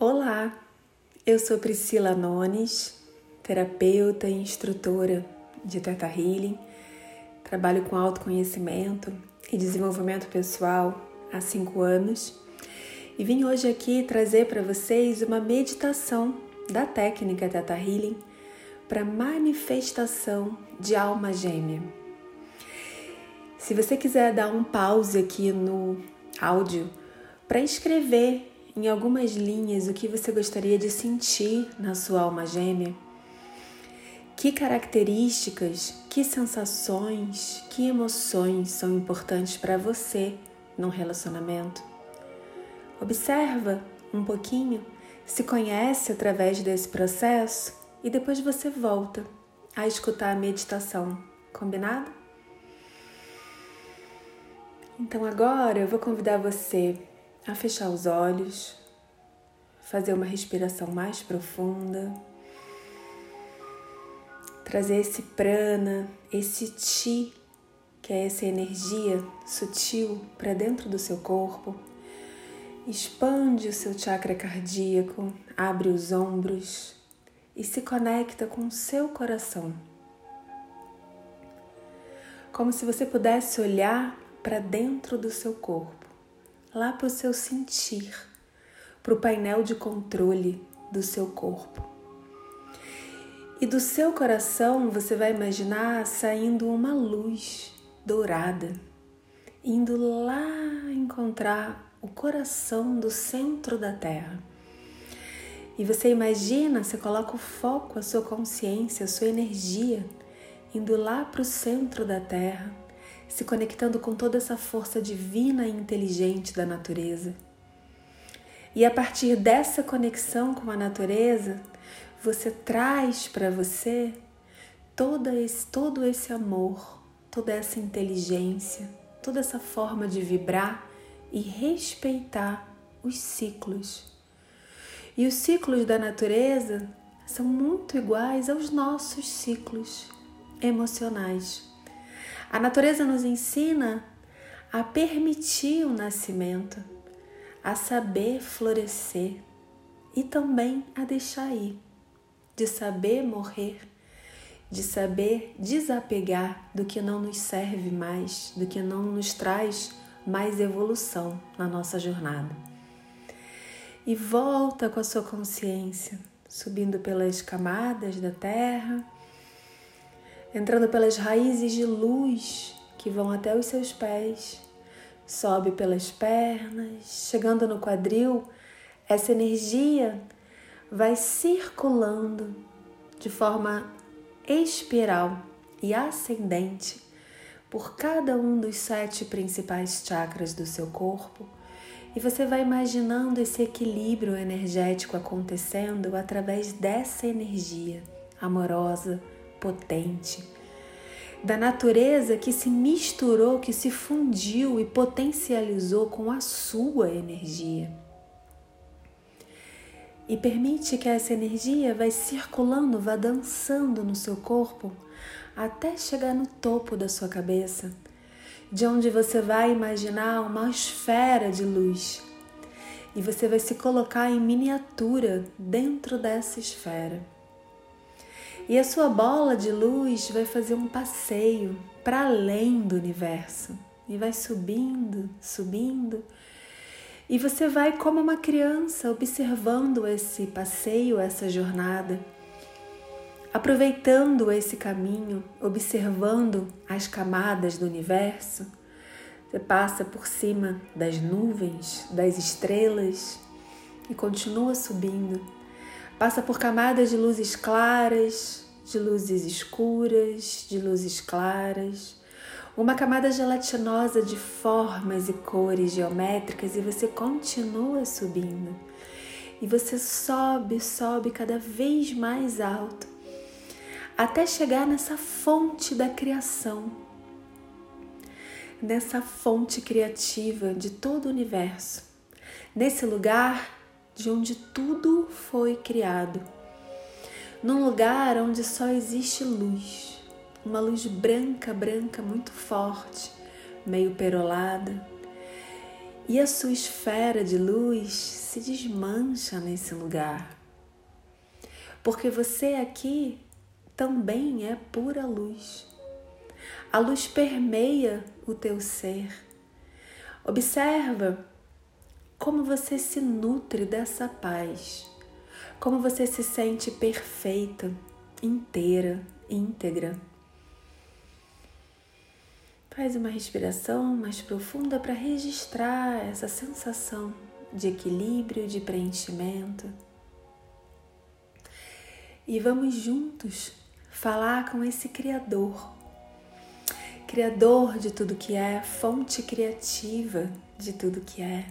Olá, eu sou Priscila Nones, terapeuta e instrutora de Teta Healing. Trabalho com autoconhecimento e desenvolvimento pessoal há cinco anos e vim hoje aqui trazer para vocês uma meditação da técnica Teta Healing para manifestação de alma gêmea. Se você quiser dar um pause aqui no áudio para escrever em algumas linhas o que você gostaria de sentir na sua alma gêmea. Que características, que sensações, que emoções são importantes para você num relacionamento? Observa um pouquinho, se conhece através desse processo e depois você volta a escutar a meditação. Combinado? Então agora eu vou convidar você a fechar os olhos, fazer uma respiração mais profunda, trazer esse prana, esse ti, que é essa energia sutil para dentro do seu corpo. Expande o seu chakra cardíaco, abre os ombros e se conecta com o seu coração. Como se você pudesse olhar para dentro do seu corpo lá para o seu sentir, para o painel de controle do seu corpo. E do seu coração você vai imaginar saindo uma luz dourada, indo lá encontrar o coração do centro da Terra. E você imagina, você coloca o foco, a sua consciência, a sua energia, indo lá para o centro da Terra se conectando com toda essa força divina e inteligente da natureza. E a partir dessa conexão com a natureza, você traz para você todo esse, todo esse amor, toda essa inteligência, toda essa forma de vibrar e respeitar os ciclos. E os ciclos da natureza são muito iguais aos nossos ciclos emocionais. A natureza nos ensina a permitir o nascimento, a saber florescer e também a deixar ir, de saber morrer, de saber desapegar do que não nos serve mais, do que não nos traz mais evolução na nossa jornada. E volta com a sua consciência, subindo pelas camadas da terra entrando pelas raízes de luz que vão até os seus pés, sobe pelas pernas, chegando no quadril, essa energia vai circulando de forma espiral e ascendente por cada um dos sete principais chakras do seu corpo. E você vai imaginando esse equilíbrio energético acontecendo através dessa energia amorosa, potente, da natureza que se misturou, que se fundiu e potencializou com a sua energia. E permite que essa energia vá circulando, vá dançando no seu corpo até chegar no topo da sua cabeça, de onde você vai imaginar uma esfera de luz. E você vai se colocar em miniatura dentro dessa esfera. E a sua bola de luz vai fazer um passeio para além do universo e vai subindo, subindo. E você vai como uma criança observando esse passeio, essa jornada, aproveitando esse caminho, observando as camadas do universo. Você passa por cima das nuvens, das estrelas e continua subindo Passa por camadas de luzes claras, de luzes escuras, de luzes claras, uma camada gelatinosa de formas e cores geométricas e você continua subindo. E você sobe, sobe cada vez mais alto, até chegar nessa fonte da criação, nessa fonte criativa de todo o universo, nesse lugar de onde tudo foi criado, num lugar onde só existe luz, uma luz branca, branca, muito forte, meio perolada. E a sua esfera de luz se desmancha nesse lugar. Porque você aqui também é pura luz. A luz permeia o teu ser. Observa como você se nutre dessa paz, como você se sente perfeita, inteira, íntegra. Faz uma respiração mais profunda para registrar essa sensação de equilíbrio, de preenchimento. E vamos juntos falar com esse Criador, Criador de tudo que é, fonte criativa de tudo que é.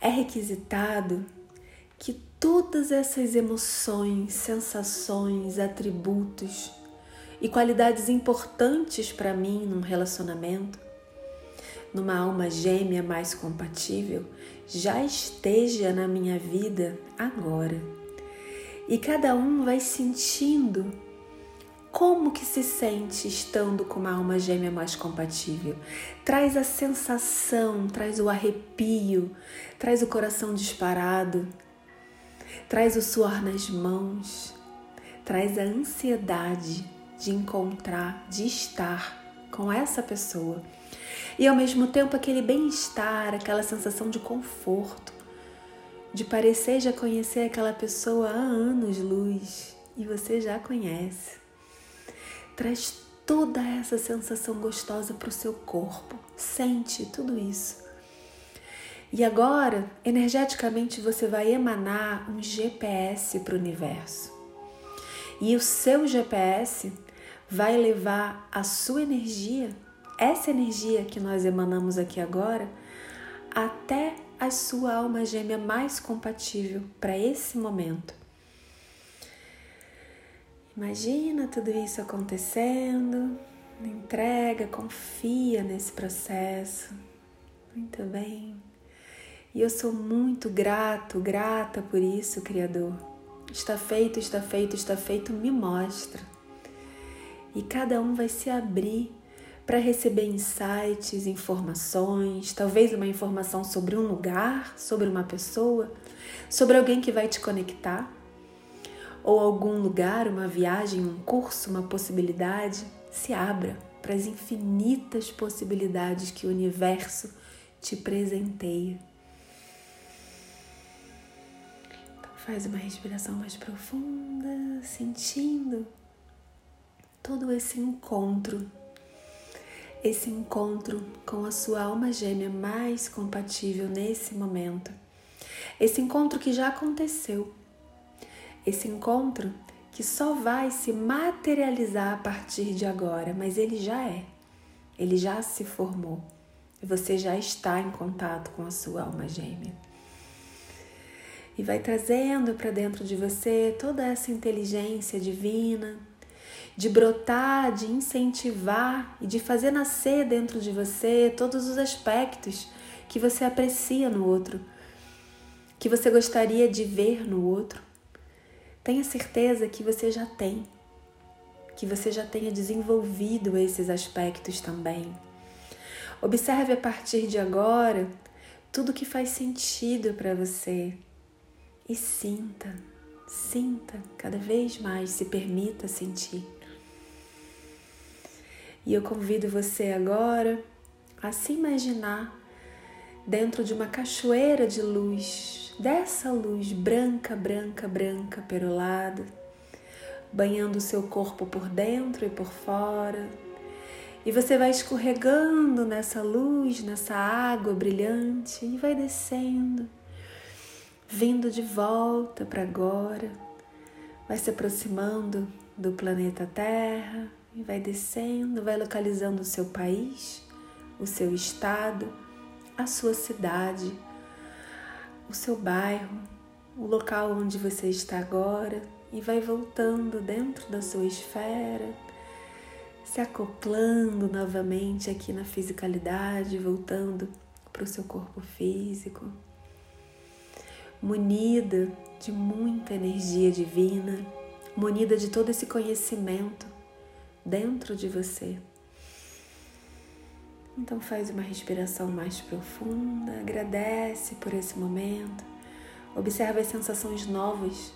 É requisitado que todas essas emoções, sensações, atributos e qualidades importantes para mim num relacionamento, numa alma gêmea mais compatível, já esteja na minha vida agora. E cada um vai sentindo como que se sente estando com uma alma gêmea mais compatível? Traz a sensação, traz o arrepio, traz o coração disparado, traz o suor nas mãos, traz a ansiedade de encontrar, de estar com essa pessoa. E ao mesmo tempo aquele bem-estar, aquela sensação de conforto, de parecer já conhecer aquela pessoa há anos luz e você já conhece traz toda essa sensação gostosa para o seu corpo. Sente tudo isso. E agora, energeticamente, você vai emanar um GPS para o universo. E o seu GPS vai levar a sua energia, essa energia que nós emanamos aqui agora, até a sua alma gêmea mais compatível para esse momento. Imagina tudo isso acontecendo, entrega, confia nesse processo. Muito bem. E eu sou muito grato, grata por isso, Criador. Está feito, está feito, está feito, me mostra. E cada um vai se abrir para receber insights, informações, talvez uma informação sobre um lugar, sobre uma pessoa, sobre alguém que vai te conectar ou algum lugar, uma viagem, um curso, uma possibilidade, se abra para as infinitas possibilidades que o universo te presenteia. Então faz uma respiração mais profunda, sentindo todo esse encontro, esse encontro com a sua alma gêmea mais compatível nesse momento. Esse encontro que já aconteceu esse encontro que só vai se materializar a partir de agora, mas ele já é, ele já se formou. E você já está em contato com a sua alma gêmea. E vai trazendo para dentro de você toda essa inteligência divina, de brotar, de incentivar e de fazer nascer dentro de você todos os aspectos que você aprecia no outro, que você gostaria de ver no outro Tenha certeza que você já tem, que você já tenha desenvolvido esses aspectos também. Observe a partir de agora tudo que faz sentido para você e sinta, sinta cada vez mais, se permita sentir. E eu convido você agora a se imaginar dentro de uma cachoeira de luz dessa luz branca, branca, branca perolada, banhando o seu corpo por dentro e por fora. E você vai escorregando nessa luz, nessa água brilhante e vai descendo, vindo de volta para agora, vai se aproximando do planeta Terra e vai descendo, vai localizando o seu país, o seu estado, a sua cidade o seu bairro, o local onde você está agora e vai voltando dentro da sua esfera, se acoplando novamente aqui na fisicalidade, voltando para o seu corpo físico, munida de muita energia divina, munida de todo esse conhecimento dentro de você. Então faz uma respiração mais profunda, agradece por esse momento. Observa as sensações novas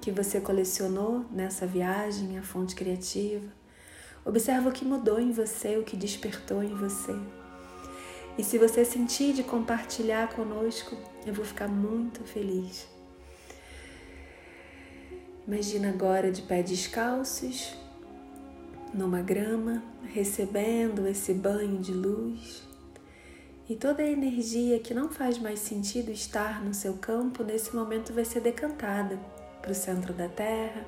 que você colecionou nessa viagem à fonte criativa. Observa o que mudou em você, o que despertou em você. E se você sentir de compartilhar conosco, eu vou ficar muito feliz. Imagina agora de pé descalços, numa grama, recebendo esse banho de luz e toda a energia que não faz mais sentido estar no seu campo nesse momento vai ser decantada para o centro da Terra,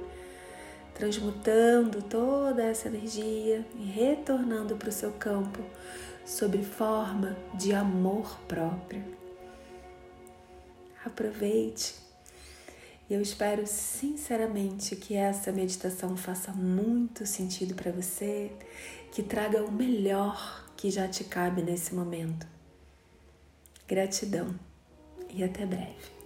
transmutando toda essa energia e retornando para o seu campo sob forma de amor próprio. Aproveite eu espero sinceramente que essa meditação faça muito sentido para você, que traga o melhor que já te cabe nesse momento. Gratidão e até breve.